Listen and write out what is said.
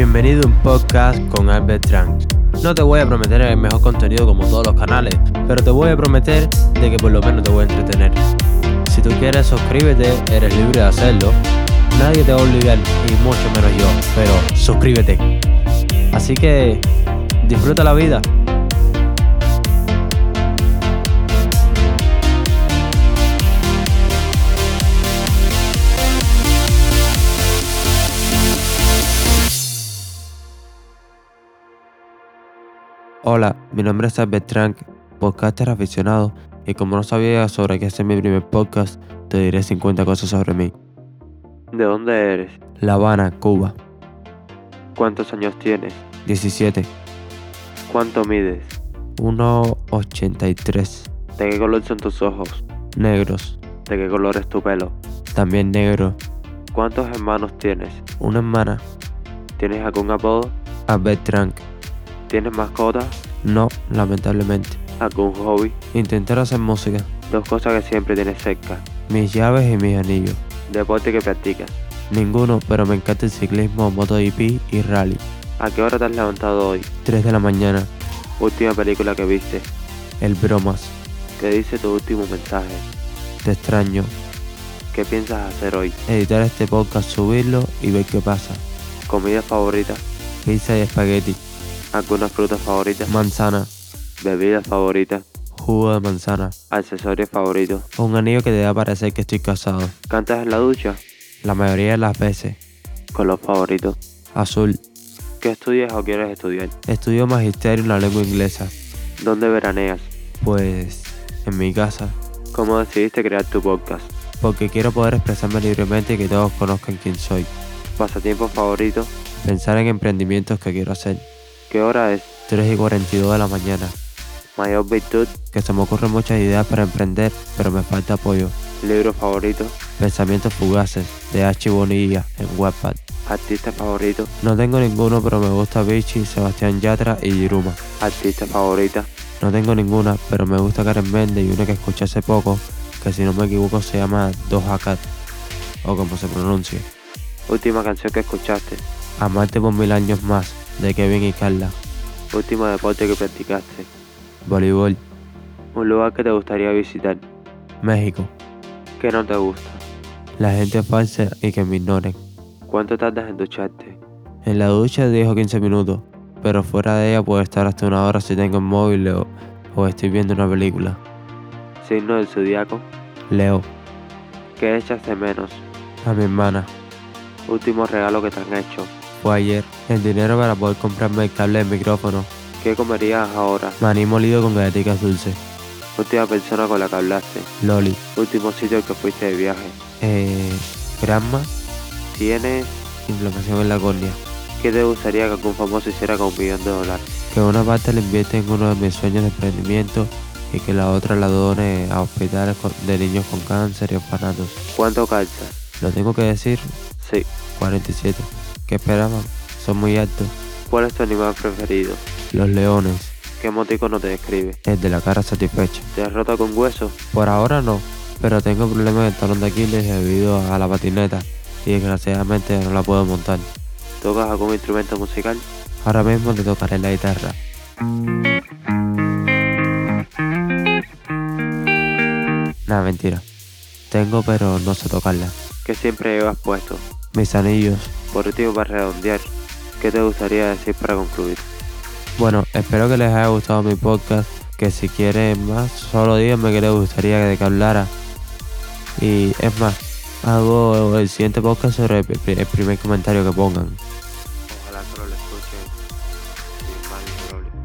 Bienvenido a un podcast con Albert Trunk. No te voy a prometer el mejor contenido como todos los canales, pero te voy a prometer de que por lo menos te voy a entretener. Si tú quieres suscríbete, eres libre de hacerlo. Nadie te va a obligar, y mucho menos yo, pero suscríbete. Así que disfruta la vida. Hola, mi nombre es Albert Trank, podcaster aficionado, y como no sabía sobre qué hacer mi primer podcast, te diré 50 cosas sobre mí. ¿De dónde eres? La Habana, Cuba, ¿Cuántos años tienes? 17, ¿Cuánto mides? 1,83, ¿De qué color son tus ojos? negros, ¿De qué color es tu pelo? también negro, ¿Cuántos hermanos tienes? una hermana, ¿Tienes algún apodo? Albert Trank. ¿Tienes mascota? No, lamentablemente. ¿Algún hobby? Intentar hacer música, Dos cosas que siempre tienes cerca. mis llaves y mis anillos. Deporte que practicas. Ninguno, pero me encanta el ciclismo, MotoGP y rally. ¿A qué hora te has levantado hoy? 3 de la mañana, Última película que viste. el bromas, ¿Qué dice tu último mensaje? te extraño, ¿Qué piensas hacer hoy? editar este podcast, subirlo y ver qué pasa. ¿Comida favorita? Pizza y espagueti, ¿Alguna fruta favorita? manzana, ¿Bebida favorita? jugo de manzana, ¿Accesorios favoritos? un anillo que te da a parecer que estoy casado. ¿Cantas en la ducha? La mayoría de las veces, ¿Color favorito? azul. ¿Qué estudias o quieres estudiar? Estudio magisterio en la lengua inglesa. ¿Dónde veraneas? Pues, en mi casa, ¿Cómo decidiste crear tu podcast? porque quiero poder expresarme libremente y que todos conozcan quién soy. ¿Pasatiempo favorito? Pensar en emprendimientos que quiero hacer. ¿Qué hora es? 3 y 42 de la mañana. ¿Mayor virtud? Que se me ocurren muchas ideas para emprender, pero me falta apoyo. ¿Libro favorito? Pensamientos fugaces, de H. Bonilla, en Wattpad. ¿Artista favorito? No tengo ninguno, pero me gusta Vichy, Sebastián Yatra y Giruma. ¿Artista favorita? No tengo ninguna, pero me gusta Karen Mende y una que escuché hace poco, que si no me equivoco se llama Doja Cat, o como se pronuncie. Última canción que escuchaste. Amarte por mil años más, de Kevin y Carla. Último deporte que practicaste. Voleibol, Un lugar que te gustaría visitar. México. ¿Qué no te gusta? La gente falsa y que me ignoren. ¿Cuánto tardas en ducharte? En la ducha 10 o 15 minutos, pero fuera de ella puedo estar hasta una hora si tengo el móvil o, o estoy viendo una película. Signo del zodiaco. Leo, ¿Qué echas de menos? a mi hermana. Último regalo que te han hecho. Fue ayer. El dinero para poder comprarme el cable del micrófono. ¿Qué comerías ahora? Maní molido con galletitas dulces. Última persona con la que hablaste. Loli. Último sitio al que fuiste de viaje. Eh, Granma. ¿Tienes? Inflamación en la córnea. ¿Qué te gustaría que algún famoso hiciera con un millón de dólares? Que una parte la invierte en uno de mis sueños de emprendimiento y que la otra la done a hospitales de niños con cáncer y orfanatos. ¿Cuánto calzas? Lo tengo que decir, Sí. 47. ¿Qué esperaban? Son muy altos. ¿Cuál es tu animal preferido? Los leones. ¿Qué emoticono te describe? El de la cara satisfecha. ¿Te has roto con hueso? Por ahora no, pero tengo problemas del talón de Aquiles debido a la patineta y desgraciadamente no la puedo montar. ¿Tocas algún instrumento musical? Ahora mismo te tocaré la guitarra. Nada, mentira. Tengo pero no sé tocarla. ¿Qué siempre llevas puesto? mis anillos. Por último, para redondear, ¿qué te gustaría decir para concluir? Bueno, espero que les haya gustado mi podcast, que si quieren más, solo díganme que les gustaría que, hablara. Y es más, hago el siguiente podcast sobre el primer comentario que pongan. Ojalá solo lo escuchen. Y más